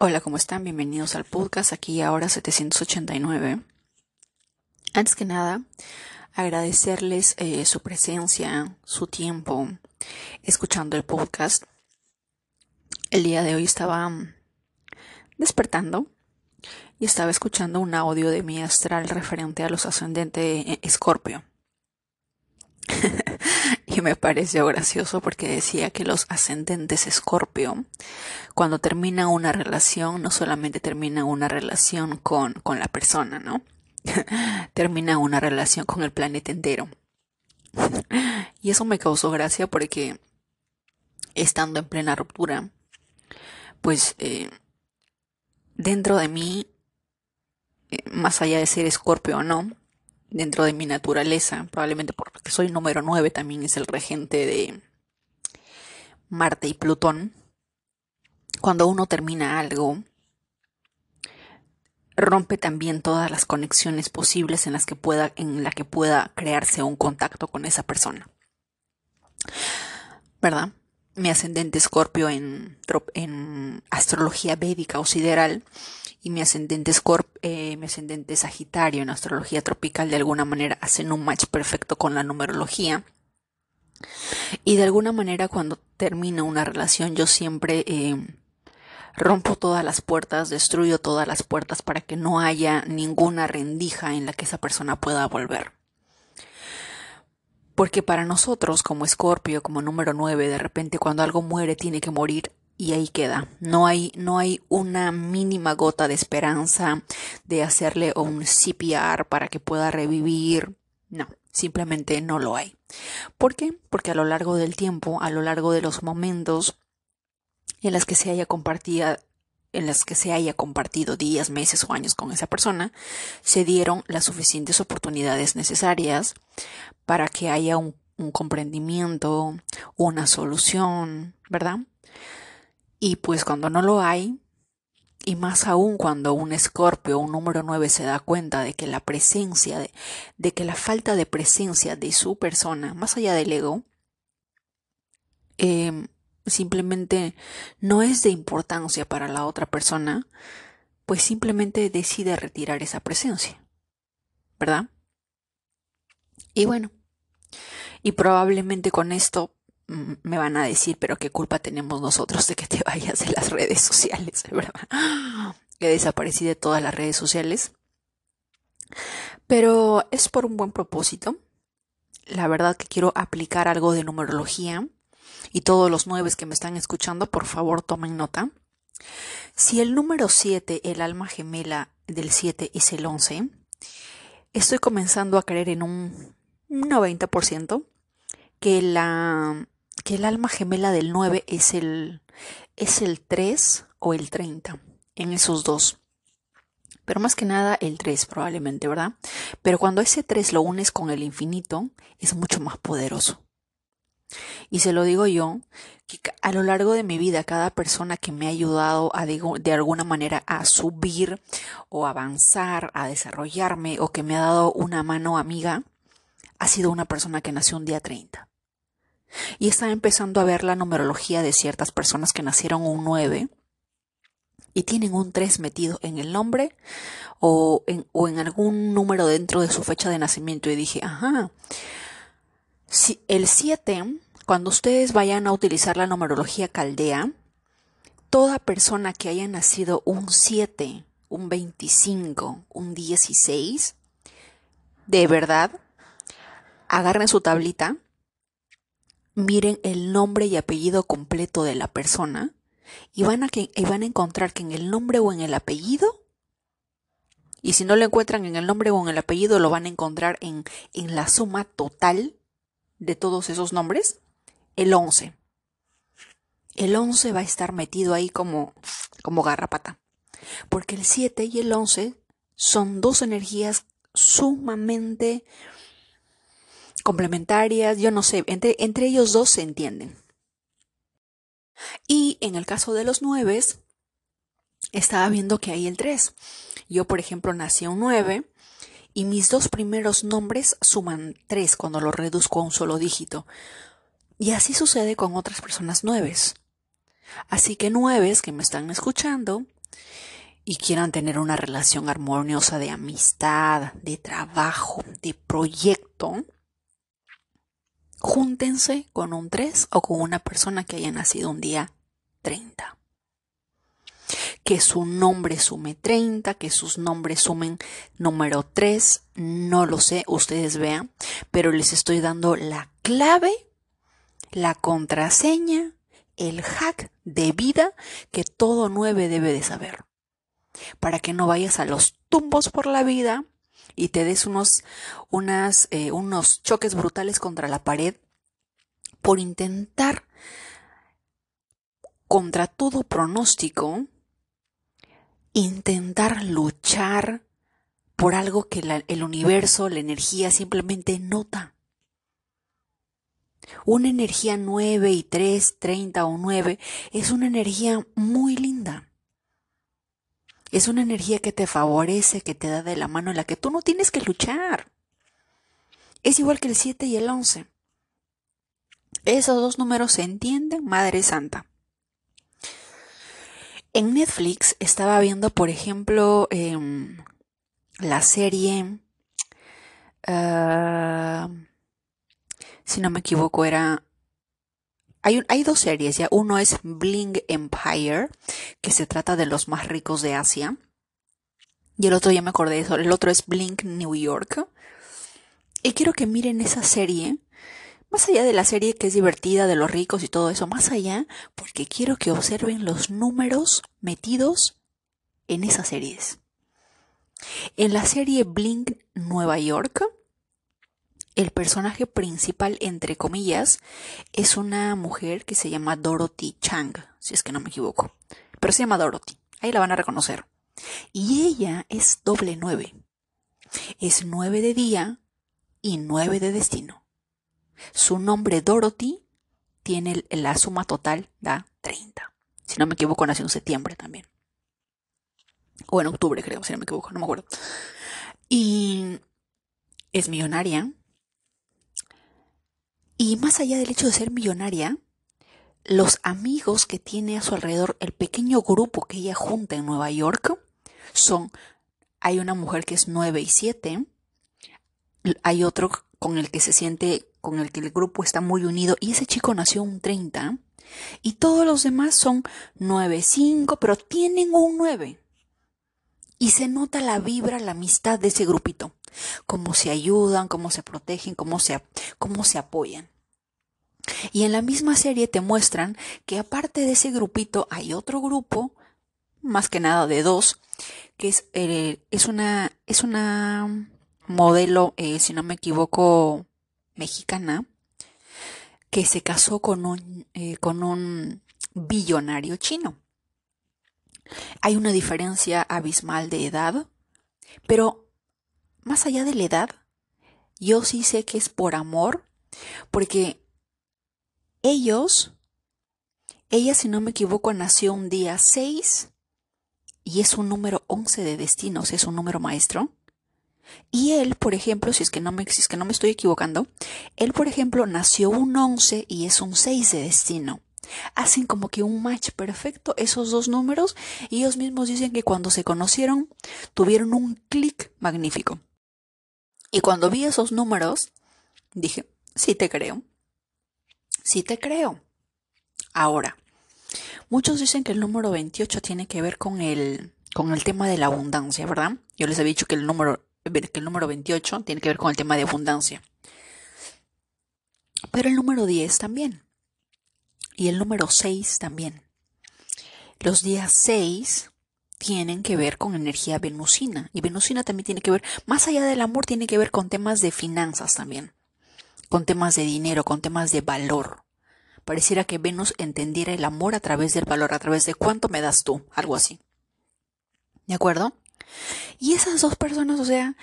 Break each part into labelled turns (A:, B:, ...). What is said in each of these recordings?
A: Hola, ¿cómo están? Bienvenidos al podcast aquí ahora 789. Antes que nada, agradecerles eh, su presencia, su tiempo, escuchando el podcast. El día de hoy estaba mm, despertando y estaba escuchando un audio de mi astral referente a los ascendentes Escorpio. me pareció gracioso porque decía que los ascendentes Escorpio, cuando termina una relación, no solamente termina una relación con, con la persona, ¿no? termina una relación con el planeta entero. y eso me causó gracia porque estando en plena ruptura, pues eh, dentro de mí, eh, más allá de ser escorpio o no, dentro de mi naturaleza, probablemente porque soy número 9, también es el regente de Marte y Plutón. Cuando uno termina algo, rompe también todas las conexiones posibles en las que pueda, en la que pueda crearse un contacto con esa persona. ¿Verdad? Mi ascendente escorpio en, en astrología védica o sideral y mi ascendente, Scorp eh, mi ascendente Sagitario en astrología tropical de alguna manera hacen un match perfecto con la numerología. Y de alguna manera cuando termina una relación yo siempre eh, rompo todas las puertas, destruyo todas las puertas para que no haya ninguna rendija en la que esa persona pueda volver. Porque para nosotros, como Escorpio, como número 9, de repente cuando algo muere tiene que morir y ahí queda. No hay, no hay una mínima gota de esperanza de hacerle un CPR para que pueda revivir. No, simplemente no lo hay. ¿Por qué? Porque a lo largo del tiempo, a lo largo de los momentos en las que se haya compartido en las que se haya compartido días, meses o años con esa persona, se dieron las suficientes oportunidades necesarias para que haya un, un comprendimiento, una solución, ¿verdad? Y pues cuando no lo hay, y más aún cuando un escorpio, un número 9, se da cuenta de que la presencia, de, que la falta de presencia de su persona, más allá del ego, eh, simplemente no es de importancia para la otra persona, pues simplemente decide retirar esa presencia. ¿Verdad? Y bueno, y probablemente con esto me van a decir, pero qué culpa tenemos nosotros de que te vayas de las redes sociales, ¿verdad? Que desaparecí de todas las redes sociales. Pero es por un buen propósito. La verdad que quiero aplicar algo de numerología. Y todos los nueve que me están escuchando, por favor tomen nota. Si el número 7, el alma gemela del 7 es el 11, estoy comenzando a creer en un 90% que la que el alma gemela del 9 es el, es el 3 o el 30, en esos dos. Pero más que nada el 3 probablemente, ¿verdad? Pero cuando ese 3 lo unes con el infinito, es mucho más poderoso. Y se lo digo yo, que a lo largo de mi vida, cada persona que me ha ayudado a, de alguna manera a subir o avanzar, a desarrollarme o que me ha dado una mano amiga, ha sido una persona que nació un día 30. Y estaba empezando a ver la numerología de ciertas personas que nacieron un 9 y tienen un 3 metido en el nombre o en, o en algún número dentro de su fecha de nacimiento. Y dije, ajá, si el 7, cuando ustedes vayan a utilizar la numerología caldea, toda persona que haya nacido un 7, un 25, un 16, de verdad, agarren su tablita miren el nombre y apellido completo de la persona y van a, que, van a encontrar que en el nombre o en el apellido, y si no lo encuentran en el nombre o en el apellido, lo van a encontrar en, en la suma total de todos esos nombres, el 11. El 11 va a estar metido ahí como, como garrapata. Porque el 7 y el 11 son dos energías sumamente complementarias, yo no sé, entre, entre ellos dos se entienden. Y en el caso de los nueves, estaba viendo que hay el 3. Yo, por ejemplo, nací un 9 y mis dos primeros nombres suman 3 cuando lo reduzco a un solo dígito. Y así sucede con otras personas nueves. Así que nueves que me están escuchando, y quieran tener una relación armoniosa de amistad, de trabajo, de proyecto, júntense con un 3 o con una persona que haya nacido un día 30. Que su nombre sume 30, que sus nombres sumen número 3, no lo sé, ustedes vean, pero les estoy dando la clave, la contraseña, el hack de vida que todo 9 debe de saber. Para que no vayas a los tumbos por la vida y te des unos, eh, unos choques brutales contra la pared por intentar contra todo pronóstico, intentar luchar por algo que el universo, la energía simplemente nota. Una energía 9 y 3, 30 o 9 es una energía muy linda. Es una energía que te favorece, que te da de la mano en la que tú no tienes que luchar. Es igual que el 7 y el 11. Esos dos números se entienden, Madre Santa. En Netflix estaba viendo, por ejemplo, em, la serie, ah, si no me equivoco, era hay, dos series, ya. Uno es Bling Empire, que se trata de los más ricos de Asia. Y el otro ya me acordé de eso. El otro es Blink New York. Y quiero que miren esa serie. Más allá de la serie que es divertida, de los ricos y todo eso, más allá, porque quiero que observen los números metidos en esas series. En la serie Blink Nueva York, el personaje principal, entre comillas, es una mujer que se llama Dorothy Chang, si es que no me equivoco. Pero se llama Dorothy. Ahí la van a reconocer. Y ella es doble nueve. Es nueve de día y nueve de destino. Su nombre Dorothy tiene la suma total da 30. Si no me equivoco, nació en septiembre también. O en octubre, creo, si no me equivoco, no me acuerdo. Y es millonaria, y más allá del hecho de ser millonaria, los amigos que tiene a su alrededor, el pequeño grupo que ella junta en Nueva York, son, hay una mujer que es 9 y 7, hay otro con el que se siente, con el que el grupo está muy unido, y ese chico nació un 30, y todos los demás son 9, 5, pero tienen un 9. Y se nota la vibra, la amistad de ese grupito. Cómo se ayudan, cómo se protegen, cómo se, cómo se apoyan. Y en la misma serie te muestran que aparte de ese grupito hay otro grupo, más que nada de dos, que es, eh, es una, es una modelo, eh, si no me equivoco, mexicana, que se casó con un, eh, con un billonario chino. Hay una diferencia abismal de edad, pero más allá de la edad, yo sí sé que es por amor, porque ellos, ella si no me equivoco nació un día 6 y es un número 11 de destinos, es un número maestro. Y él, por ejemplo, si es que no me, si es que no me estoy equivocando, él, por ejemplo, nació un 11 y es un 6 de destino hacen como que un match perfecto esos dos números y ellos mismos dicen que cuando se conocieron tuvieron un clic magnífico. Y cuando vi esos números, dije, sí te creo, sí te creo. Ahora, muchos dicen que el número 28 tiene que ver con el, con el tema de la abundancia, ¿verdad? Yo les había dicho que el número, que el número 28 tiene que ver con el tema de abundancia. Pero el número 10 también y el número 6 también. Los días 6 tienen que ver con energía venusina y venusina también tiene que ver, más allá del amor, tiene que ver con temas de finanzas también, con temas de dinero, con temas de valor. Pareciera que Venus entendiera el amor a través del valor, a través de cuánto me das tú, algo así. ¿De acuerdo? Y esas dos personas, o sea,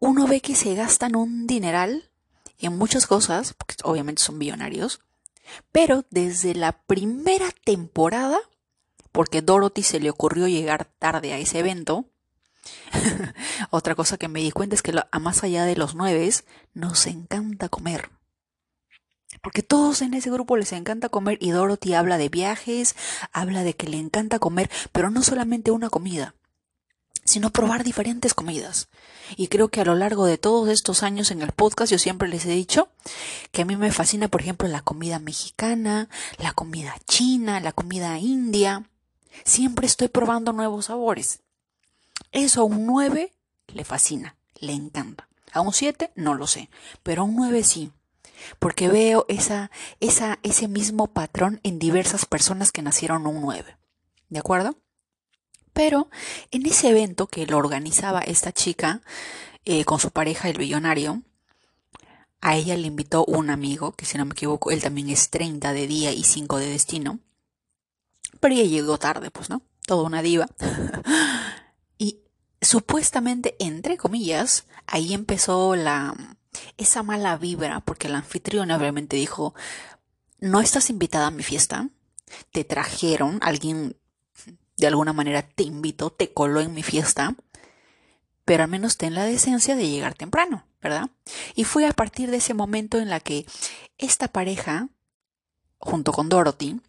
A: uno ve que se gastan un dineral en muchas cosas, porque obviamente son millonarios, pero desde la primera temporada, porque Dorothy se le ocurrió llegar tarde a ese evento, otra cosa que me di cuenta es que a más allá de los nueve nos encanta comer. Porque todos en ese grupo les encanta comer y Dorothy habla de viajes, habla de que le encanta comer, pero no solamente una comida, sino probar diferentes comidas. Y creo que a lo largo de todos estos años en el podcast yo siempre les he dicho que a mí me fascina, por ejemplo, la comida mexicana, la comida china, la comida india. Siempre estoy probando nuevos sabores. Eso a un 9 le fascina, le encanta. A un 7 no lo sé, pero a un 9 sí. Porque veo esa, ese mismo patrón en diversas personas que nacieron un 9. ¿De acuerdo? Pero en ese evento que lo organizaba esta chica eh, con su pareja, el billonario, a ella le invitó un amigo, que si no me equivoco, él también es 30 de día y 5 de destino. Pero ella llegó tarde, pues, ¿no? Toda una diva. y supuestamente, entre comillas, ahí empezó la esa mala vibra, porque la anfitriona obviamente dijo, no estás invitada a mi fiesta, te trajeron, alguien de alguna manera te invitó, te coló en mi fiesta, pero al menos ten la decencia de llegar temprano, ¿verdad? Y fue a partir de ese momento en la que esta pareja, junto con Dorothy,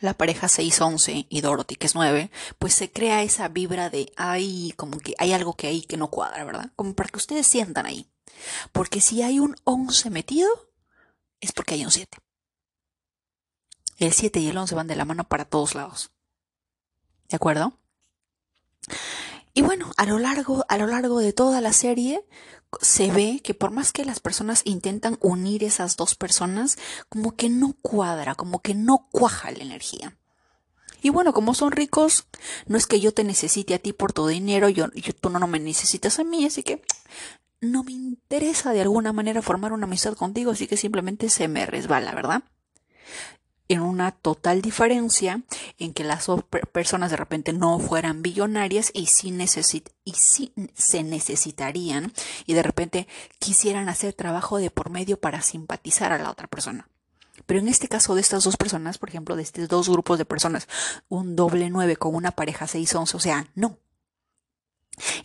A: la pareja 611 y Dorothy, que es 9, pues se crea esa vibra de, ay, como que hay algo que hay que no cuadra, ¿verdad? Como para que ustedes sientan ahí. Porque si hay un 11 metido, es porque hay un 7. El 7 y el 11 van de la mano para todos lados. ¿De acuerdo? Y bueno, a lo largo, a lo largo de toda la serie se ve que por más que las personas intentan unir esas dos personas, como que no cuadra, como que no cuaja la energía. Y bueno, como son ricos, no es que yo te necesite a ti por tu dinero, yo, tú no, no me necesitas a mí, así que no me interesa de alguna manera formar una amistad contigo, así que simplemente se me resbala, ¿verdad? En una total diferencia en que las personas de repente no fueran billonarias y sí, y se necesitarían y de repente quisieran hacer trabajo de por medio para simpatizar a la otra persona. Pero en este caso de estas dos personas, por ejemplo, de estos dos grupos de personas, un doble nueve con una pareja seis once, o sea, no.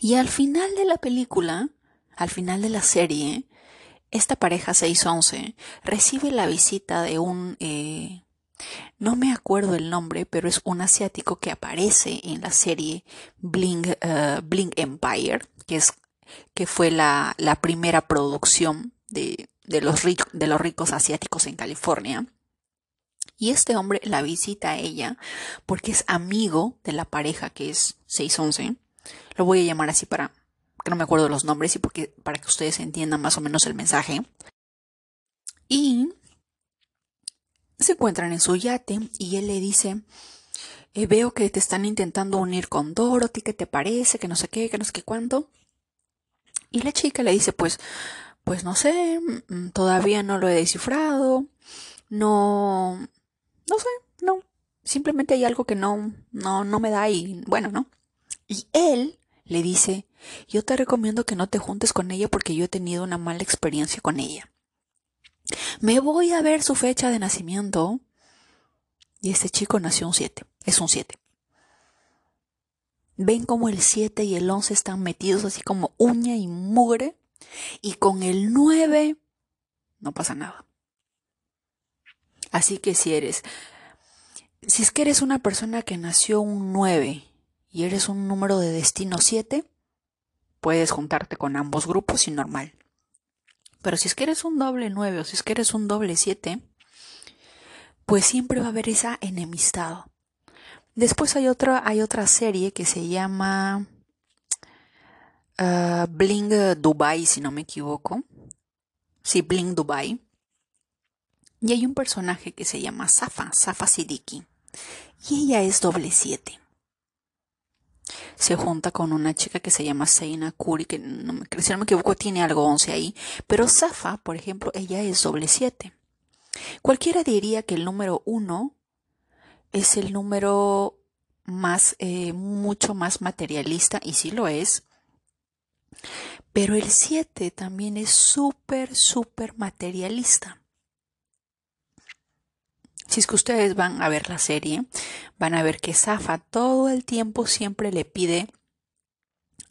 A: Y al final de la película, al final de la serie, esta pareja seis once recibe la visita de un eh, no me acuerdo el nombre, pero es un asiático que aparece en la serie Bling, eh, Empire, que, es, que fue la, primera producción de, de los ricos asiáticos en California. Y este hombre la visita a ella porque es amigo de la pareja que es 611. Lo voy a llamar así para que no me acuerdo los nombres y porque, para que ustedes entiendan más o menos el mensaje. Y se encuentran en su yate y él le dice, eh, veo que te están intentando unir con Dorothy, ¿qué te parece? Que no sé qué, que no sé qué cuánto. Y la chica le dice, pues, pues no sé, mm, todavía no lo he descifrado, no, no sé, no, simplemente hay algo que no, no, no me da y bueno, ¿no? Y él le dice, yo te recomiendo que no te juntes con ella porque yo he tenido una mala experiencia con ella. Me voy a ver su fecha de nacimiento. Y este chico nació un 7. Es un 7. Ven como el 7 y el 11 están metidos así como uña y mugre. Y con el 9 no pasa nada. Así que si eres, si es que eres una persona que nació un 9 y eres un número de destino 7, puedes juntarte con ambos grupos y normal. Pero si es que eres un doble 9 o si es que eres un doble 7, pues siempre va a haber esa enemistad. Después hay otra, hay otra serie que se llama uh, Bling Dubai, si no me equivoco. Sí, Bling Dubai. Y hay un personaje que se llama Safa, Safa Siddiqui. Y ella es doble 7 se junta con una chica que se llama Seina Kuri, que no si no me equivoco tiene algo 11 ahí, pero Safa, por ejemplo, ella es doble 7. Cualquiera diría que el número 1 es el número más, eh, mucho más materialista, y sí lo es, pero el 7 también es súper, súper materialista. Si es que ustedes van a ver la serie, van a ver que Zafa todo el tiempo siempre le pide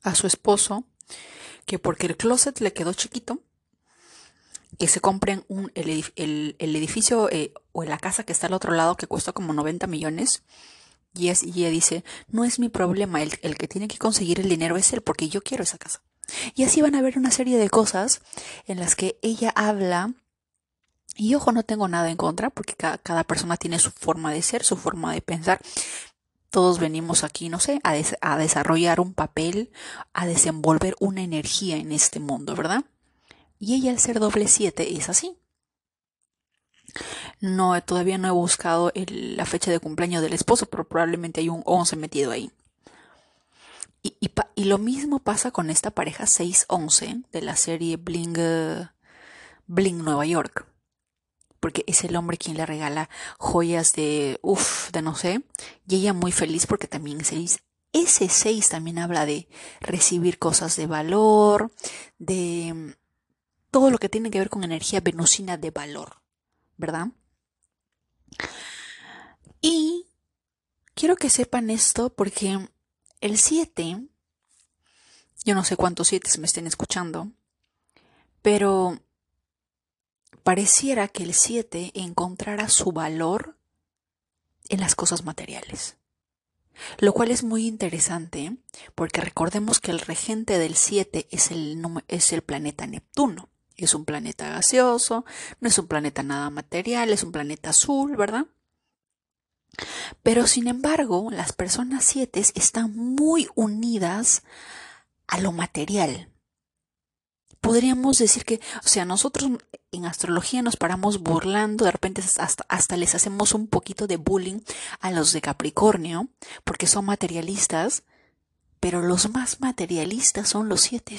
A: a su esposo que porque el closet le quedó chiquito, que se compren un, el, edificio eh, o la casa que está al otro lado que cuesta como 90 millones. Y, es, y ella dice, no es mi problema, el, el que tiene que conseguir el dinero es él porque yo quiero esa casa. Y así van a ver una serie de cosas en las que ella habla y ojo, no tengo nada en contra porque cada, persona tiene su forma de ser, su forma de pensar. Todos venimos aquí, no sé, a, desarrollar un papel, a desenvolver una energía en este mundo, ¿verdad? Y ella al ser doble 7 es así. No, todavía no he buscado la fecha de cumpleaños del esposo, pero probablemente hay un 11 metido ahí. Y, lo mismo pasa con esta pareja 611 de la serie Bling, Bling Nueva York. Porque es el hombre quien le regala joyas de, uff, de no sé. Y ella muy feliz porque también 6. Ese 6 también habla de recibir cosas de valor, de todo lo que tiene que ver con energía venusina de valor, ¿verdad? Y quiero que sepan esto porque el 7, yo no sé cuántos 7 me estén escuchando, pero pareciera que el 7 encontrara su valor en las cosas materiales. Lo cual es muy interesante porque recordemos que el regente del 7 es el, es el planeta Neptuno. Es un planeta gaseoso, no es un planeta nada material, es un planeta azul, ¿verdad? Pero sin embargo, las personas siete están muy unidas a lo material. Podríamos decir que, o sea, nosotros en astrología nos paramos burlando, de repente hasta, hasta les hacemos un poquito de bullying a los de Capricornio, porque son materialistas, pero los más materialistas son los siete.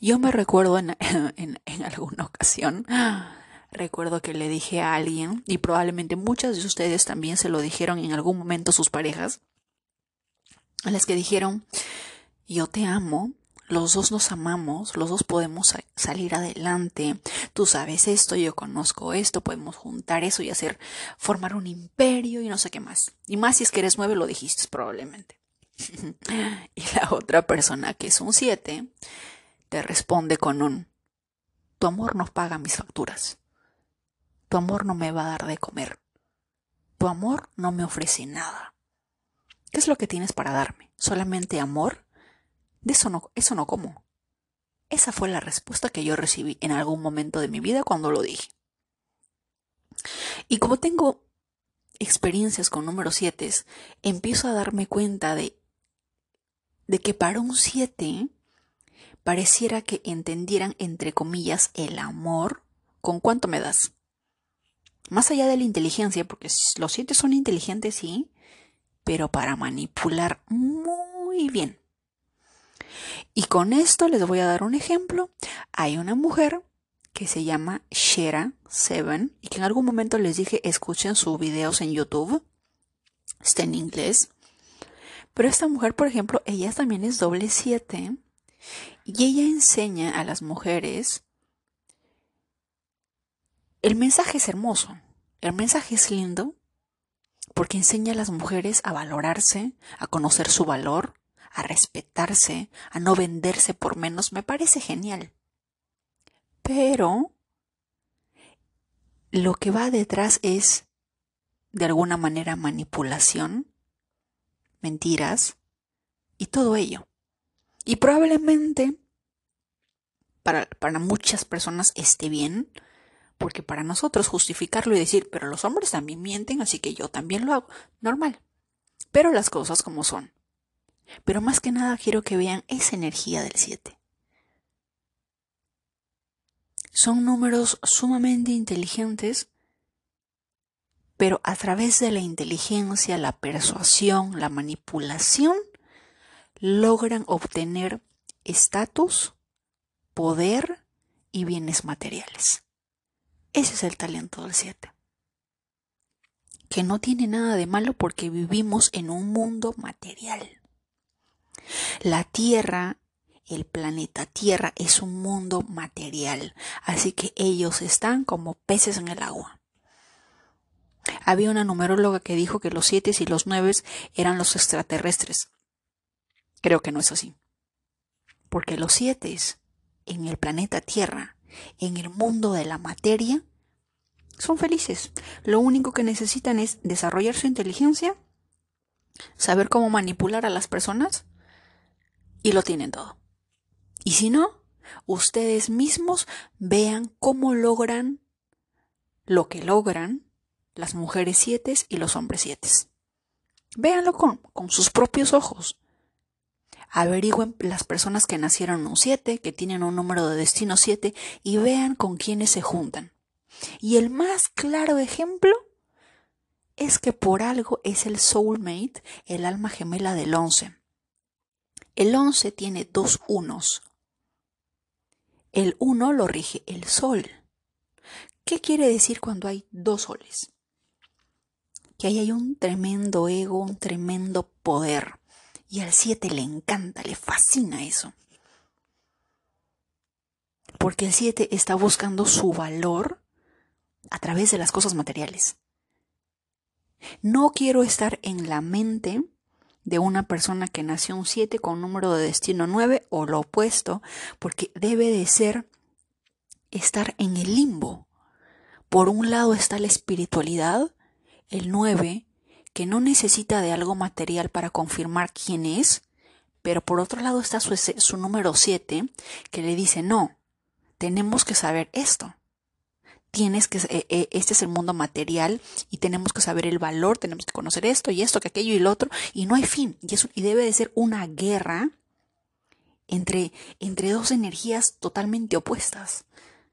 A: Yo me recuerdo en, en, alguna ocasión, recuerdo que le dije a alguien, y probablemente muchas de ustedes también se lo dijeron en algún momento sus parejas, a las que dijeron, yo te amo, los dos nos amamos, los dos podemos salir adelante, tú sabes esto, yo conozco esto, podemos juntar eso y hacer, formar un imperio y no sé qué más. Y más si es que eres nueve, lo dijiste probablemente. y la otra persona que es un siete, te responde con un Tu amor no paga mis facturas. Tu amor no me va a dar de comer. Tu amor no me ofrece nada. ¿Qué es lo que tienes para darme? ¿Solamente amor? De eso no, eso no como. Esa fue la respuesta que yo recibí en algún momento de mi vida cuando lo dije. Y como tengo experiencias con número 7, empiezo a darme cuenta de, de que para un 7 pareciera que entendieran, entre comillas, el amor con cuánto me das. Más allá de la inteligencia, porque los siete son inteligentes, sí, pero para manipular muy bien. Y con esto les voy a dar un ejemplo. Hay una mujer que se llama Shera Seven y que en algún momento les dije escuchen sus videos en YouTube. Está en inglés. Pero esta mujer, por ejemplo, ella también es doble siete y ella enseña a las mujeres, el mensaje es hermoso, el mensaje es lindo, porque enseña a las mujeres a valorarse, a conocer su valor, a respetarse, a no venderse por menos, me parece genial. Pero lo que va detrás es, de alguna manera, manipulación, mentiras y todo ello. Y probablemente para, para muchas personas esté bien, porque para nosotros justificarlo y decir, pero los hombres también mienten, así que yo también lo hago, normal. Pero las cosas como son. Pero más que nada quiero que vean esa energía del 7. Son números sumamente inteligentes, pero a través de la inteligencia, la persuasión, la manipulación, logran obtener estatus, poder y bienes materiales. Ese es el talento del 7. Que no tiene nada de malo porque vivimos en un mundo material. La Tierra, el planeta Tierra, es un mundo material, así que ellos están como peces en el agua. Había una numeróloga que dijo que los siete y los nueve eran los extraterrestres. Creo que no es así. Porque los siete en el planeta Tierra en el mundo de la materia, son felices. Lo único que necesitan es desarrollar su inteligencia, saber cómo manipular a las personas y lo tienen todo. Y si no, ustedes mismos vean cómo logran lo que logran las mujeres siete y los hombres siete. Véanlo con, con sus propios ojos. Averigüen las personas que nacieron un 7, que tienen un número de destino 7 y vean con quiénes se juntan. Y el más claro ejemplo es que por algo es el soulmate, el alma gemela del 11. El 11 tiene dos unos. El 1 lo rige el sol. ¿Qué quiere decir cuando hay dos soles? Que ahí hay un tremendo ego, un tremendo poder. Y al 7 le encanta, le fascina eso. Porque el 7 está buscando su valor a través de las cosas materiales. No quiero estar en la mente de una persona que nació un 7 con número de destino 9 o lo opuesto, porque debe de ser estar en el limbo. Por un lado está la espiritualidad, el 9, que no necesita de algo material para confirmar quién es, pero por otro lado está su, su número 7, que le dice, no, tenemos que saber esto tienes que, eh, eh, este es el mundo material y tenemos que saber el valor, tenemos que conocer esto y esto, que aquello y lo otro, y no hay fin. Y, eso, y debe de ser una guerra entre, entre dos energías totalmente opuestas.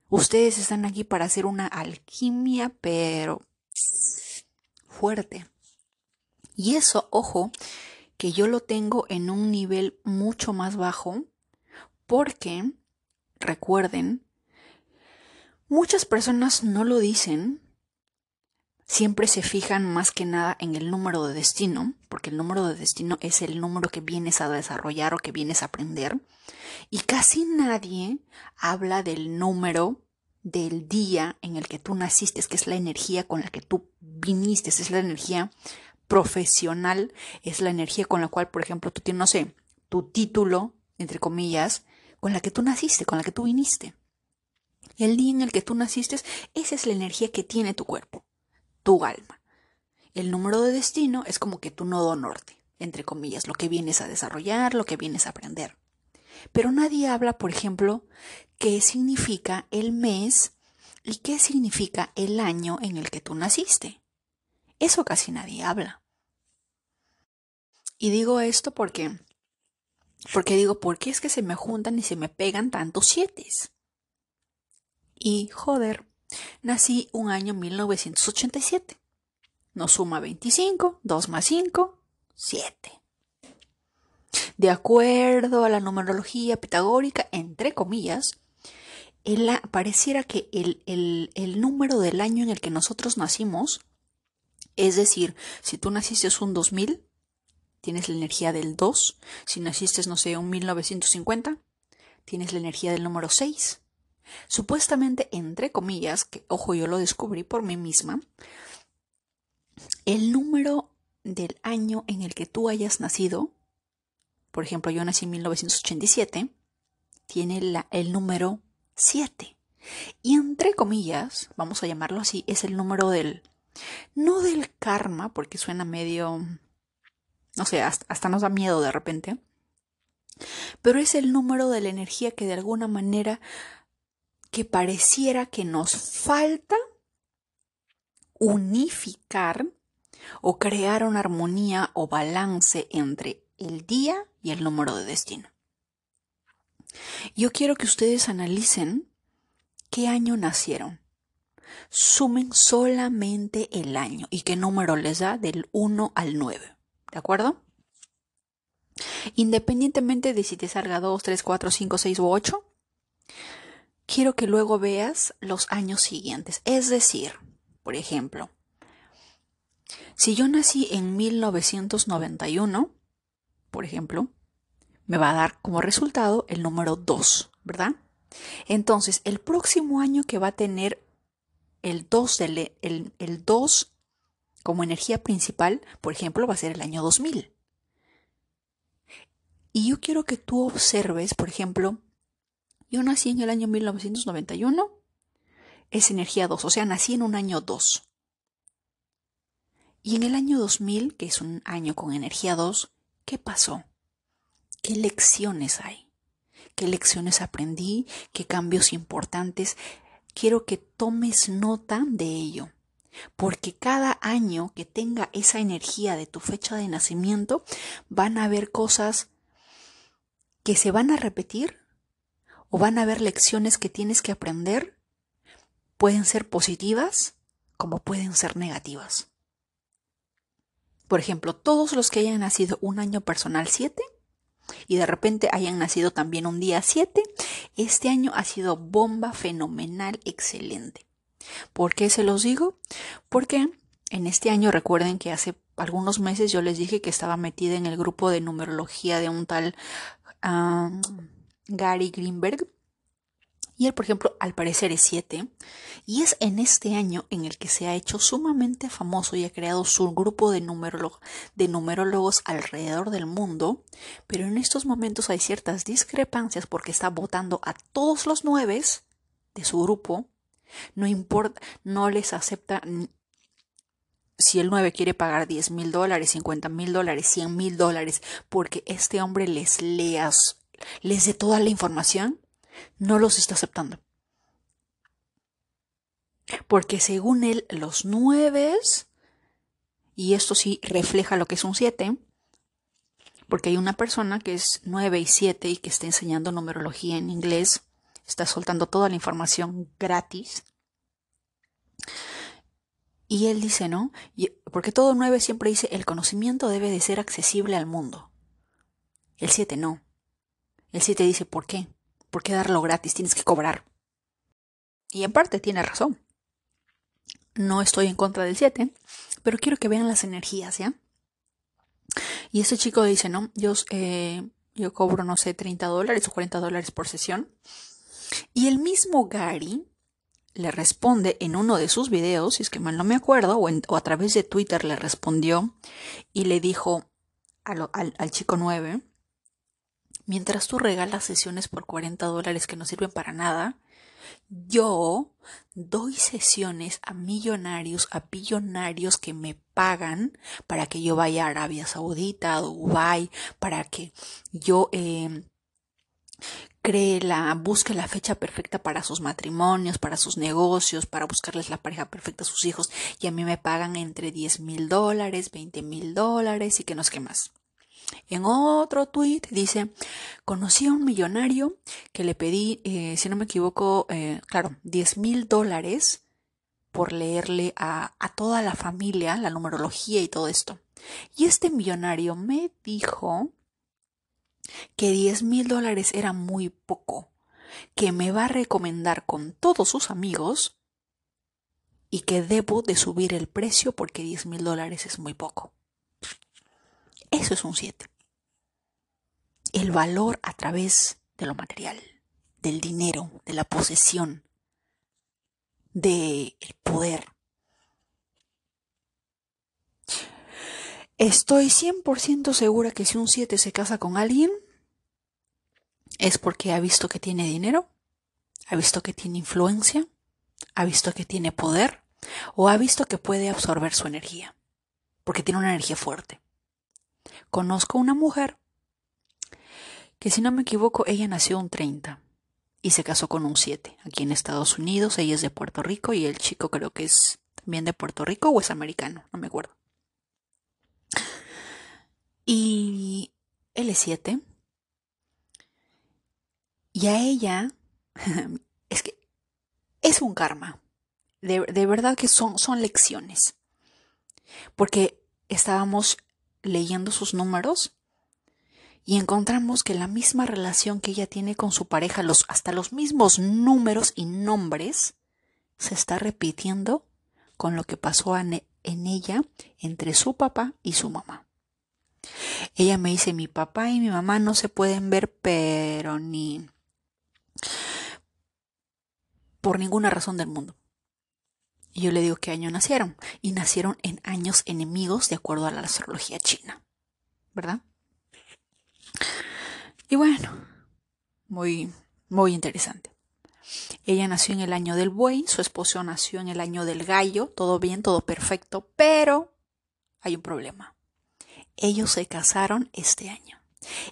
A: Ustedes están aquí para hacer una alquimia, pero fuerte. Y eso, ojo, que yo lo tengo en un nivel mucho más bajo, porque, recuerden, Muchas personas no lo dicen, siempre se fijan más que nada en el número de destino, porque el número de destino es el número que vienes a desarrollar o que vienes a aprender, y casi nadie habla del número del día en el que tú naciste, que es la energía con la que tú viniste, es la energía profesional, es la energía con la cual, por ejemplo, tú tienes, no sé, tu título, entre comillas, con la que tú naciste, con la que tú viniste. El día en el que tú naciste, esa es la energía que tiene tu cuerpo, tu alma. El número de destino es como que tu nodo norte, entre comillas, lo que vienes a desarrollar, lo que vienes a aprender. Pero nadie habla, por ejemplo, qué significa el mes y qué significa el año en el que tú naciste. Eso casi nadie habla. Y digo esto porque, porque digo, ¿por qué es que se me juntan y se me pegan tantos siete? Y joder, nací un año 1987. Nos suma 25, 2 más 5, 7. De acuerdo a la numerología pitagórica, entre comillas, pareciera que el, el, número del año en el que nosotros nacimos, es decir, si tú naciste un 2000, tienes la energía del 2, si naciste, no sé, un 1950, tienes la energía del número 6, Supuestamente, entre comillas, que ojo, yo lo descubrí por mí misma, el número del año en el que tú hayas nacido, por ejemplo, yo nací en 1987, tiene el número 7. Y entre comillas, vamos a llamarlo así, es el número del, no del karma, porque suena medio, no sé, hasta, hasta nos da miedo de repente, pero es el número de la energía que de alguna manera que pareciera que nos falta unificar o crear una armonía o balance entre el día y el número de destino. Yo quiero que ustedes analicen qué año nacieron. Sumen solamente el año y qué número les da del 1 al 9. ¿De acuerdo? Independientemente de si te salga 2, 3, 4, 5, 6 u 8, quiero que luego veas los años siguientes. Es decir, por ejemplo, si yo nací en 1991, por ejemplo, me va a dar como resultado el número 2, ¿verdad? Entonces, el próximo año que va a tener el 2, el, el 2 como energía principal, por ejemplo, va a ser el año 2000. Y yo quiero que tú observes, por ejemplo, Yo nací en el año 1991, es energía 2, o sea, nací en un año 2. Y en el año 2000, que es un año con energía 2, ¿qué pasó? ¿Qué lecciones hay? ¿Qué lecciones aprendí? ¿Qué cambios importantes? Quiero que tomes nota de ello, porque cada año que tenga esa energía de tu fecha de nacimiento, van a haber cosas que se van a repetir o van a haber lecciones que tienes que aprender. Pueden ser positivas como pueden ser negativas. Por ejemplo, todos los que hayan nacido un año personal 7 y de repente hayan nacido también un día 7, este año ha sido bomba fenomenal, excelente. ¿Por qué se los digo? Porque en este año recuerden que hace algunos meses yo les dije que estaba metida en el grupo de numerología de un tal Gary Greenberg. Y él, por ejemplo, al parecer es 7. Y es en este año en el que se ha hecho sumamente famoso y ha creado su grupo de, numerólogos alrededor del mundo. Pero en estos momentos hay ciertas discrepancias porque está votando a todos los nueve de su grupo. No importa, no les acepta si el 9 quiere pagar 10 mil dólares, 50 mil dólares, 100 mil dólares, porque este hombre les leas, les dé toda la información, no los está aceptando. Porque según él, los 9, y esto sí refleja lo que es un 7, porque hay una persona que es 9 y 7 y que está enseñando numerología en inglés, está soltando toda la información gratis. Y él dice, ¿no? Porque todo 9 siempre dice, el conocimiento debe de ser accesible al mundo. El 7 no. El 7 dice, ¿por qué? ¿Por qué darlo gratis? Tienes que cobrar. Y en parte tiene razón. No estoy en contra del 7, pero quiero que vean las energías, ¿ya? Y este chico dice, ¿no? Yo, eh, yo cobro, no sé, 30 dólares o 40 dólares por sesión. Y el mismo Gary le responde en uno de sus videos, si es que mal no me acuerdo, o, a través de Twitter le respondió y le dijo al, al, chico 9, mientras tú regalas sesiones por 40 dólares que no sirven para nada, yo doy sesiones a millonarios, a billonarios que me pagan para que yo vaya a Arabia Saudita, a Dubái, para que yo eh, cree la, busque la fecha perfecta para sus matrimonios, para sus negocios, para buscarles la pareja perfecta a sus hijos, y a mí me pagan entre 10 mil dólares, 20 mil dólares y que no sé qué más. En otro tweet dice, conocí a un millonario que le pedí, eh, si no me equivoco, eh, claro, 10 mil dólares por leerle a, a toda la familia la numerología y todo esto. Y este millonario me dijo que 10 mil dólares era muy poco, que me va a recomendar con todos sus amigos y que debo de subir el precio porque 10 mil dólares es muy poco. Eso es un 7. El valor a través de lo material, del dinero, de la posesión, del poder. Estoy 100% segura que si un 7 se casa con alguien, es porque ha visto que tiene dinero, ha visto que tiene influencia, ha visto que tiene poder o ha visto que puede absorber su energía, porque tiene una energía fuerte. Conozco una mujer que si no me equivoco, ella nació un 30 y se casó con un 7 aquí en Estados Unidos. Ella es de Puerto Rico y el chico creo que es también de Puerto Rico o es americano, no me acuerdo. Y él es 7. Y a ella, es que es un karma. De, de, verdad que son, son lecciones. Porque estábamos leyendo sus números y encontramos que la misma relación que ella tiene con su pareja, los, hasta los mismos números y nombres, se está repitiendo con lo que pasó en ella entre su papá y su mamá. Ella me dice, mi papá y mi mamá no se pueden ver, pero ni por ninguna razón del mundo. Y yo le digo qué año nacieron. Y nacieron en años enemigos de acuerdo a la astrología china. ¿Verdad? Y bueno, muy Muy interesante. Ella nació en el año del buey, su esposo nació en el año del gallo, todo bien, todo perfecto, pero hay un problema. Ellos se casaron este año.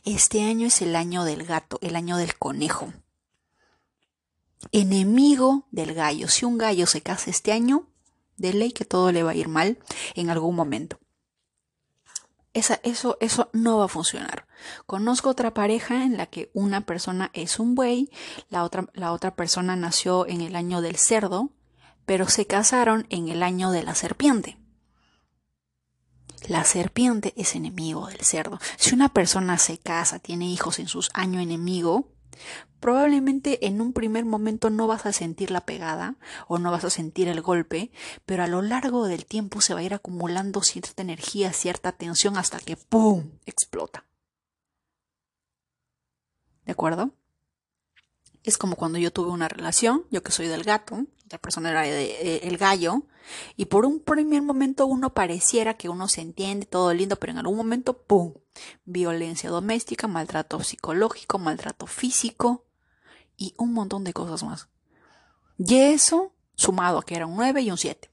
A: Este año es el año del gato, el año del conejo. Enemigo del gallo. Si un gallo se casa este año, de ley que todo le va a ir mal en algún momento. Eso, eso no va a funcionar. Conozco otra pareja en la que una persona es un buey, la otra, la otra persona nació en el año del cerdo, pero se casaron en el año de la serpiente. La serpiente es enemigo del cerdo. Si una persona se casa, tiene hijos en sus años enemigo, probablemente en un primer momento no vas a sentir la pegada o no vas a sentir el golpe, pero a lo largo del tiempo se va a ir acumulando cierta energía, cierta tensión hasta que ¡pum! explota. ¿De acuerdo? Es como cuando yo tuve una relación, yo que soy del gato, otra persona era de, el gallo, y por un primer momento uno pareciera que uno se entiende todo lindo, pero en algún momento, ¡pum! Violencia doméstica, maltrato psicológico, maltrato físico y un montón de cosas más. Y eso sumado a que era un 9 y un 7.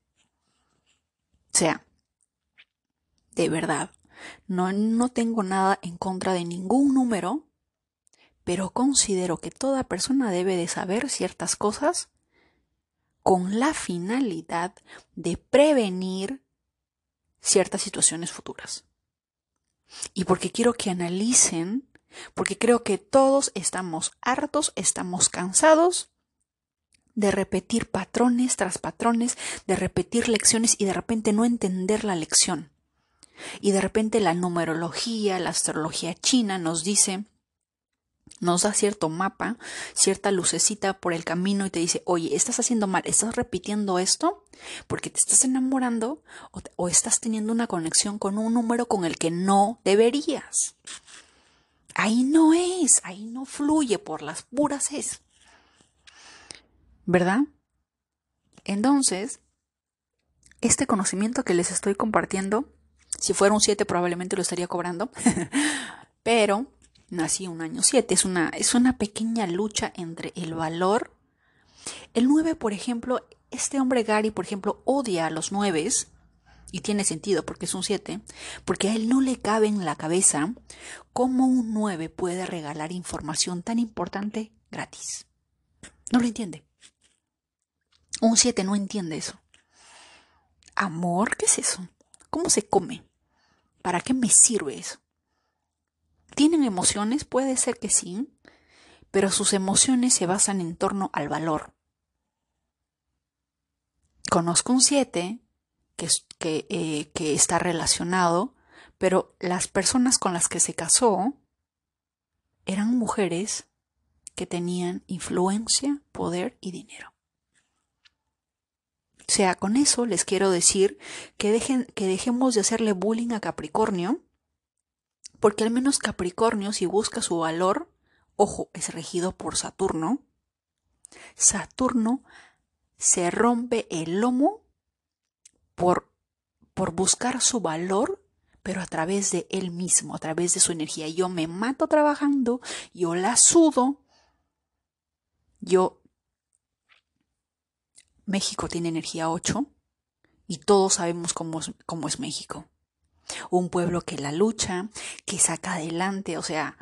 A: O sea, de verdad, no, no tengo nada en contra de ningún número, pero considero que toda persona debe de saber ciertas cosas con la finalidad de prevenir ciertas situaciones futuras. Y porque quiero que analicen, porque creo que todos estamos hartos, estamos cansados de repetir patrones tras patrones, de repetir lecciones y de repente no entender la lección. Y de repente la numerología, la astrología china nos dice nos da cierto mapa, cierta lucecita por el camino y te dice, oye, estás haciendo mal, estás repitiendo esto porque te estás enamorando o, estás teniendo una conexión con un número con el que no deberías. Ahí no es, ahí no fluye, por las puras es. ¿Verdad? Entonces, este conocimiento que les estoy compartiendo, si fuera un 7 probablemente lo estaría cobrando, pero nací un año 7. Es una, es una pequeña lucha entre el valor. El 9, por ejemplo, este hombre Gary, por ejemplo, odia a los 9 y tiene sentido porque es un 7, porque a él no le cabe en la cabeza cómo un 9 puede regalar información tan importante gratis. No lo entiende. Un 7 no entiende eso. Amor, ¿qué es eso? ¿Cómo se come? ¿Para qué me sirve eso? ¿Tienen emociones? Puede ser que sí, pero sus emociones se basan en torno al valor. Conozco un 7 que, eh, que está relacionado, pero las personas con las que se casó eran mujeres que tenían influencia, poder y dinero. O sea, con eso les quiero decir que, dejen, que dejemos de hacerle bullying a Capricornio porque al menos Capricornio, si busca su valor, ojo, es regido por Saturno, Saturno se rompe el lomo por, por buscar su valor, pero a través de él mismo, a través de su energía. Yo me mato trabajando, yo la sudo, yo... México tiene energía 8 y todos sabemos cómo cómo es México un pueblo que la lucha, que saca adelante, o sea,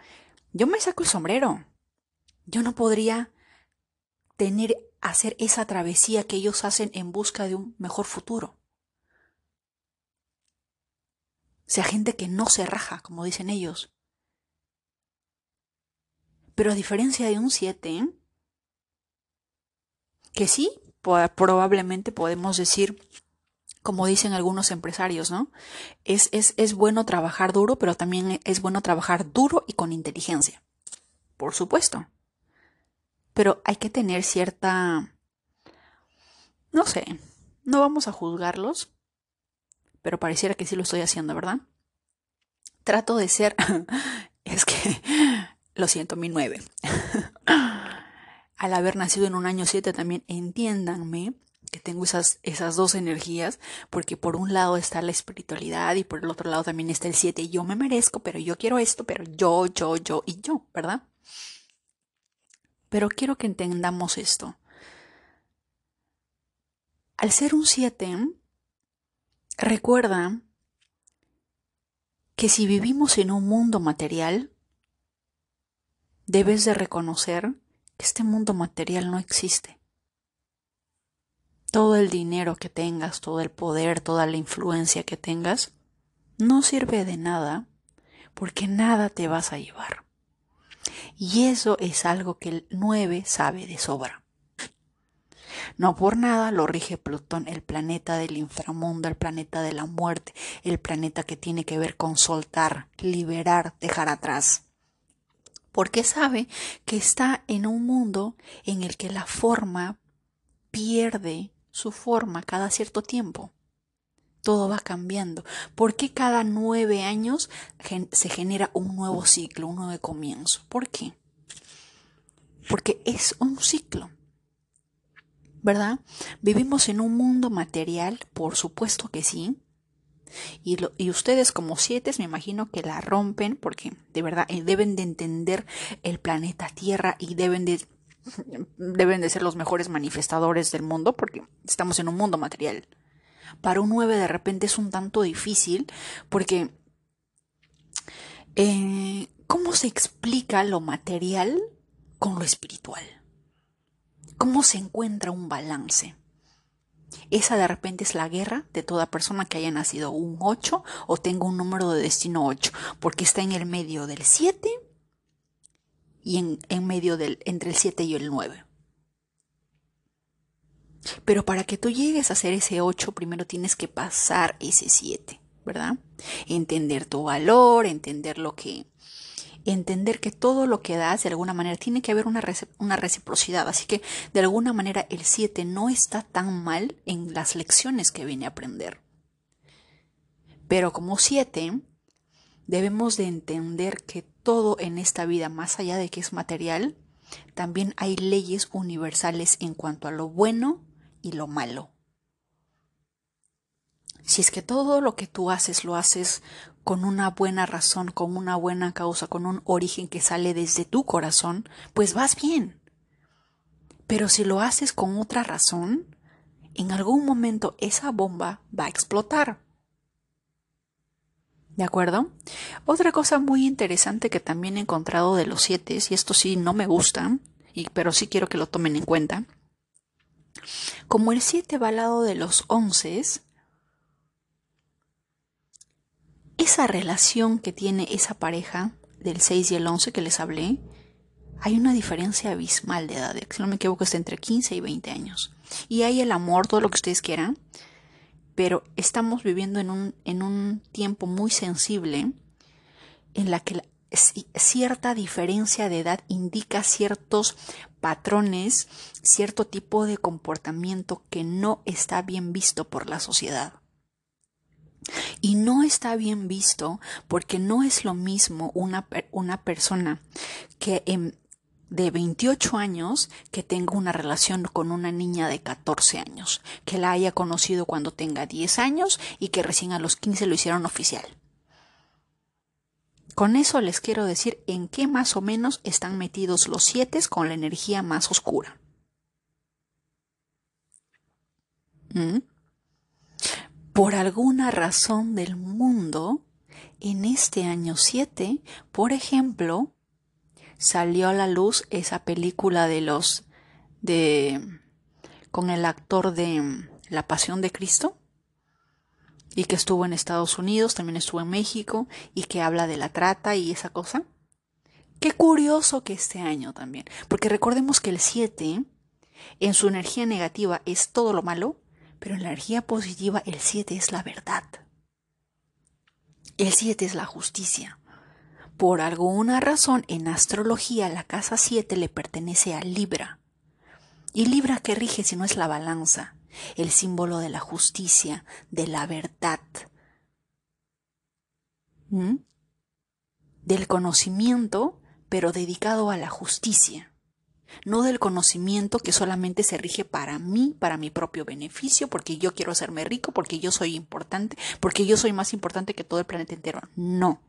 A: yo me saco el sombrero. Yo no podría tener, hacer esa travesía que ellos hacen en busca de un mejor futuro. O sea, gente que no se raja, como dicen ellos. Pero a diferencia de un 7, que sí, probablemente podemos decir, como dicen algunos empresarios, ¿no? Es, es, es bueno trabajar duro, pero también es bueno trabajar duro y con inteligencia. Por supuesto. Pero hay que tener cierta... No sé, no vamos a juzgarlos, pero pareciera que sí lo estoy haciendo, ¿verdad? Trato de ser... es que... Lo siento, mi nueve. Al haber nacido en un año 7 también, entiéndanme que tengo esas, esas dos energías, porque por un lado está la espiritualidad y por el otro lado también está el 7. Yo me merezco, pero yo quiero esto, pero yo, yo, yo y yo, ¿verdad? Pero quiero que entendamos esto. Al ser un 7, recuerda que si vivimos en un mundo material, debes de reconocer que este mundo material no existe. Todo el dinero que tengas, todo el poder, toda la influencia que tengas, no sirve de nada porque nada te vas a llevar. Y eso es algo que el 9 sabe de sobra. No por nada lo rige Plutón, el planeta del inframundo, el planeta de la muerte, el planeta que tiene que ver con soltar, liberar, dejar atrás. Porque sabe que está en un mundo en el que la forma pierde su forma cada cierto tiempo. Todo va cambiando. ¿Por qué cada nueve años se genera un nuevo ciclo, un nuevo comienzo? ¿Por qué? Porque es un ciclo. ¿verdad? Vivimos en un mundo material, por supuesto que sí. Y, y, ustedes como siete me imagino que la rompen porque de verdad eh, deben de entender el planeta Tierra y deben de, deben de ser los mejores manifestadores del mundo porque estamos en un mundo material. Para un 9 de repente es un tanto difícil porque eh, ¿cómo se explica lo material con lo espiritual? ¿Cómo se encuentra un balance? Esa de repente es la guerra de toda persona que haya nacido un 8 o tenga un número de destino 8, porque está en el medio del 7 y en, en medio del entre el 7 y el 9. Pero para que tú llegues a ser ese 8, primero tienes que pasar ese 7, ¿verdad? Entender tu valor, entender lo que entender que todo lo que das de alguna manera tiene que haber una, una reciprocidad. Así que de alguna manera el 7 no está tan mal en las lecciones que viene a aprender. Pero como 7 debemos de entender que todo en esta vida, más allá de que es material, también hay leyes universales en cuanto a lo bueno y lo malo. Si es que todo lo que tú haces lo haces con una buena razón, con una buena causa, con un origen que sale desde tu corazón, pues vas bien. Pero si lo haces con otra razón, en algún momento esa bomba va a explotar. ¿De acuerdo? Otra cosa muy interesante que también he encontrado de los siete, y esto sí no me gusta, y, pero sí quiero que lo tomen en cuenta, como el siete va al lado de los once, esa relación que tiene esa pareja del 6 y el 11 que les hablé, hay una diferencia abismal de edad. Si no me equivoco, está entre 15 y 20 años. Y hay el amor, todo lo que ustedes quieran, pero estamos viviendo en un, en un tiempo muy sensible en la que cierta diferencia de edad indica ciertos patrones, cierto tipo de comportamiento que no está bien visto por la sociedad. Y no está bien visto porque no es lo mismo una, una persona que de 28 años que tenga una relación con una niña de 14 años, que la haya conocido cuando tenga 10 años y que recién a los 15 lo hicieron oficial. Con eso les quiero decir en qué más o menos están metidos los siete con la energía más oscura. ¿Mm? por alguna razón del mundo, en este año 7, por ejemplo, salió a la luz esa película de los de con el actor de La Pasión de Cristo y que estuvo en Estados Unidos, también estuvo en México y que habla de la trata y esa cosa. Qué curioso que este año también, porque recordemos que el 7 en su energía negativa es todo lo malo pero en la energía positiva el 7 es la verdad. El 7 es la justicia. Por alguna razón en astrología la casa 7 le pertenece a Libra. ¿Y Libra qué rige si no es la balanza? El símbolo de la justicia, de la verdad. ¿Mm? Del conocimiento, pero dedicado a la justicia no del conocimiento que solamente se rige para mí, para mi propio beneficio, porque yo quiero hacerme rico, porque yo soy importante, porque yo soy más importante que todo el planeta entero. No.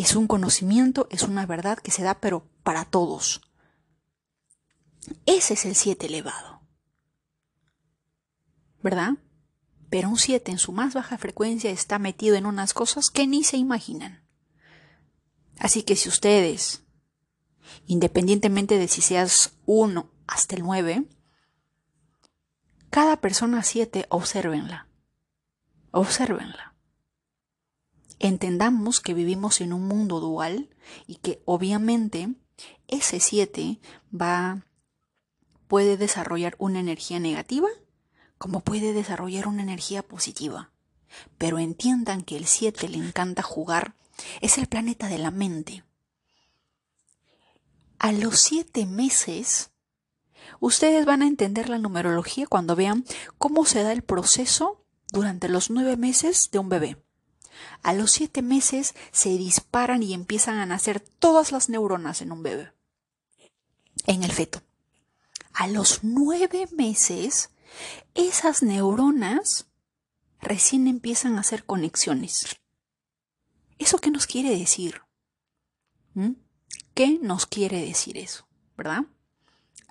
A: Es un conocimiento, es una verdad que se da, pero para todos. Ese es el 7 elevado. ¿Verdad? Pero un 7 en su más baja frecuencia está metido en unas cosas que ni se imaginan. Así que si ustedes, independientemente de si seas 1 hasta el 9, cada persona 7, obsérvenla. Obsérvenla. Entendamos que vivimos en un mundo dual y que obviamente ese 7 va puede desarrollar una energía negativa como puede desarrollar una energía positiva. Pero entiendan que el 7 le encanta jugar, es el planeta de la mente. A los 7 meses, ustedes van a entender la numerología cuando vean cómo se da el proceso durante los 9 meses de un bebé. A los 7 meses se disparan y empiezan a nacer todas las neuronas en un bebé, en el feto a los nueve meses, esas neuronas recién empiezan a hacer conexiones. ¿Eso qué nos quiere decir? ¿Mm? ¿Qué nos quiere decir eso? ¿Verdad?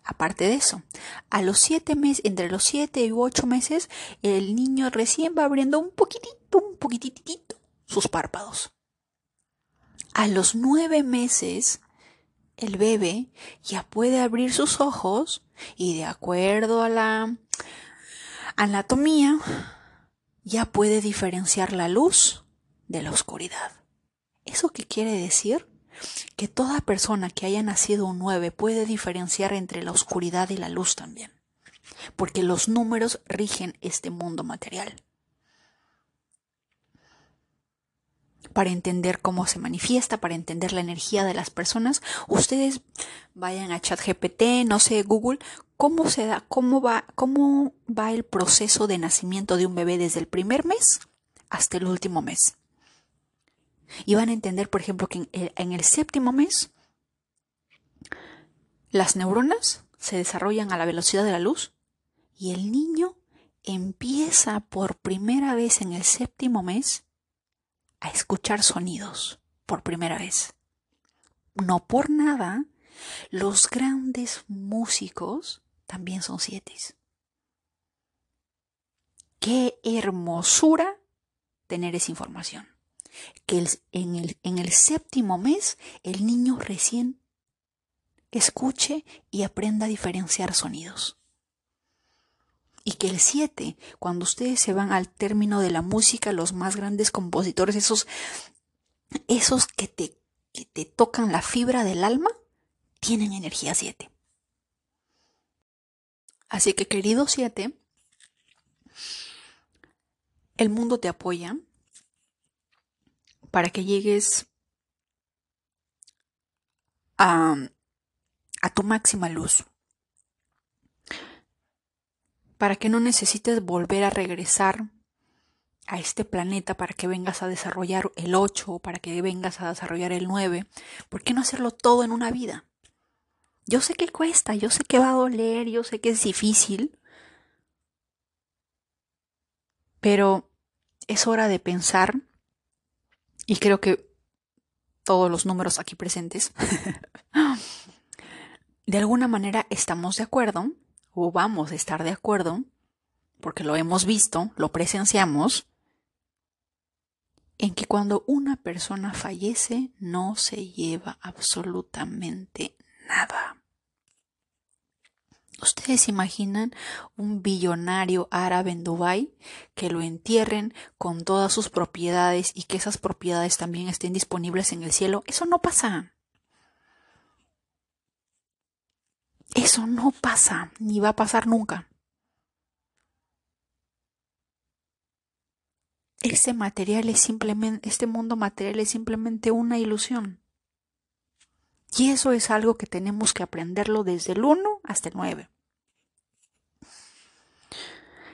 A: Aparte de eso, a los siete meses, entre los siete y ocho meses, el niño recién va abriendo un poquitito, un poquitito sus párpados. A los nueve meses, el bebé ya puede abrir sus ojos y de acuerdo a la anatomía ya puede diferenciar la luz de la oscuridad. ¿Eso qué quiere decir? Que toda persona que haya nacido un 9 puede diferenciar entre la oscuridad y la luz también, porque los números rigen este mundo material. Para entender cómo se manifiesta, para entender la energía de las personas, ustedes vayan a ChatGPT, no sé, Google, cómo se da, cómo va, cómo va el proceso de nacimiento de un bebé desde el primer mes hasta el último mes. Y van a entender, por ejemplo, que en el, en el séptimo mes las neuronas se desarrollan a la velocidad de la luz y el niño empieza por primera vez en el séptimo mes a escuchar sonidos por primera vez. No por nada, los grandes músicos también son siete. Qué hermosura tener esa información. Que en, el, en el séptimo mes el niño recién escuche y aprenda a diferenciar sonidos. Y que el 7, cuando ustedes se van al término de la música, los más grandes compositores, esos, esos que te, que te tocan la fibra del alma, tienen energía 7. Así que querido 7, el mundo te apoya para que llegues a, a tu máxima luz para que no necesites volver a regresar a este planeta para que vengas a desarrollar el 8 o para que vengas a desarrollar el 9. ¿Por qué no hacerlo todo en una vida? Yo sé que cuesta, yo sé que va a doler, yo sé que es difícil, pero es hora de pensar, y creo que todos los números aquí presentes, de alguna manera estamos de acuerdo o vamos a estar de acuerdo, porque lo hemos visto, lo presenciamos, en que cuando una persona fallece no se lleva absolutamente nada. ¿Ustedes imaginan un billonario árabe en Dubái que lo entierren con todas sus propiedades y que esas propiedades también estén disponibles en el cielo? Eso no pasa. Eso no pasa, ni va a pasar nunca. Este material es simplemente, este mundo material es simplemente una ilusión. Y eso es algo que tenemos que aprenderlo desde el 1 hasta el 9.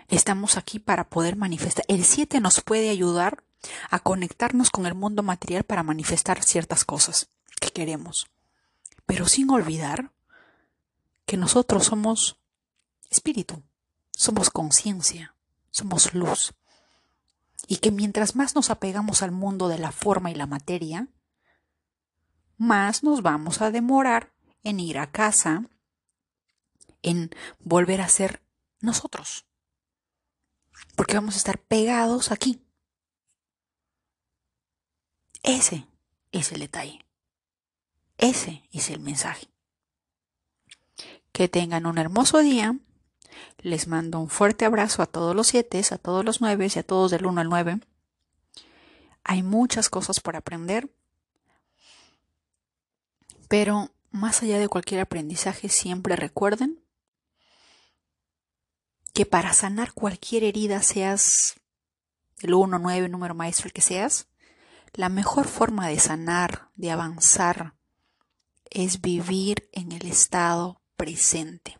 A: Estamos aquí para poder manifestar. El 7 nos puede ayudar a conectarnos con el mundo material para manifestar ciertas cosas que queremos. Pero sin olvidar que nosotros somos espíritu, somos conciencia, somos luz. Y que mientras más nos apegamos al mundo de la forma y la materia, más nos vamos a demorar en ir a casa en volver a ser nosotros. Porque vamos a estar pegados aquí. Ese es el detalle. Ese es el mensaje. Que tengan un hermoso día. Les mando un fuerte abrazo a todos los siete, a todos los nueve y a todos del 1 al 9. Hay muchas cosas por aprender, pero más allá de cualquier aprendizaje, siempre recuerden que para sanar cualquier herida, seas el 1, 9, número maestro, el que seas, la mejor forma de sanar, de avanzar, es vivir en el estado presente,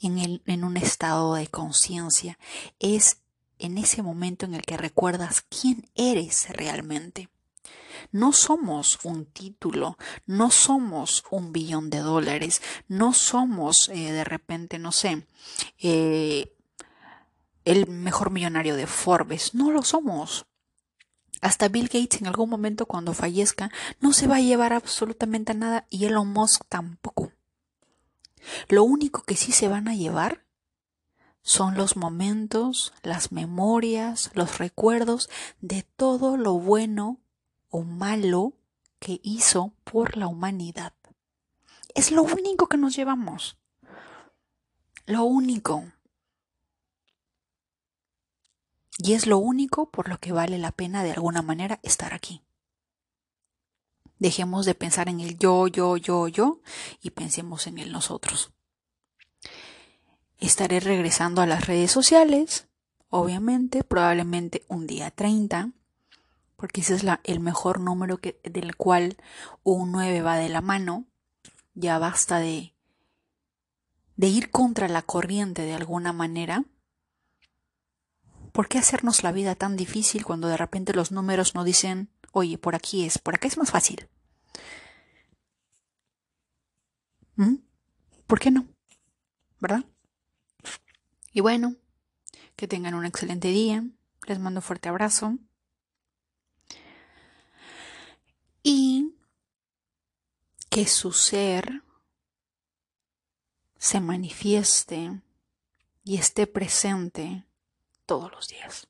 A: en, el, en un estado de conciencia. Es en ese momento en el que recuerdas quién eres realmente. No somos un título, no somos un billón de dólares, no somos eh, de repente, no sé, eh, el mejor millonario de Forbes, no lo somos. Hasta Bill Gates en algún momento cuando fallezca no se va a llevar absolutamente nada y Elon Musk tampoco. Lo único que sí se van a llevar son los momentos, las memorias, los recuerdos de todo lo bueno o malo que hizo por la humanidad. Es lo único que nos llevamos. Lo único. Y es lo único por lo que vale la pena de alguna manera estar aquí. Dejemos de pensar en el yo, yo, yo, yo y pensemos en el nosotros. Estaré regresando a las redes sociales, obviamente, probablemente un día 30, porque ese es el mejor número que, del cual un 9 va de la mano. Ya basta de, de ir contra la corriente de alguna manera ¿Por qué hacernos la vida tan difícil cuando de repente los números no dicen, oye, por aquí es, por acá es más fácil? ¿Mm? ¿Por qué no? ¿Verdad? Y bueno, que tengan un excelente día. Les mando un fuerte abrazo. Y que su ser se manifieste y esté presente todos los días.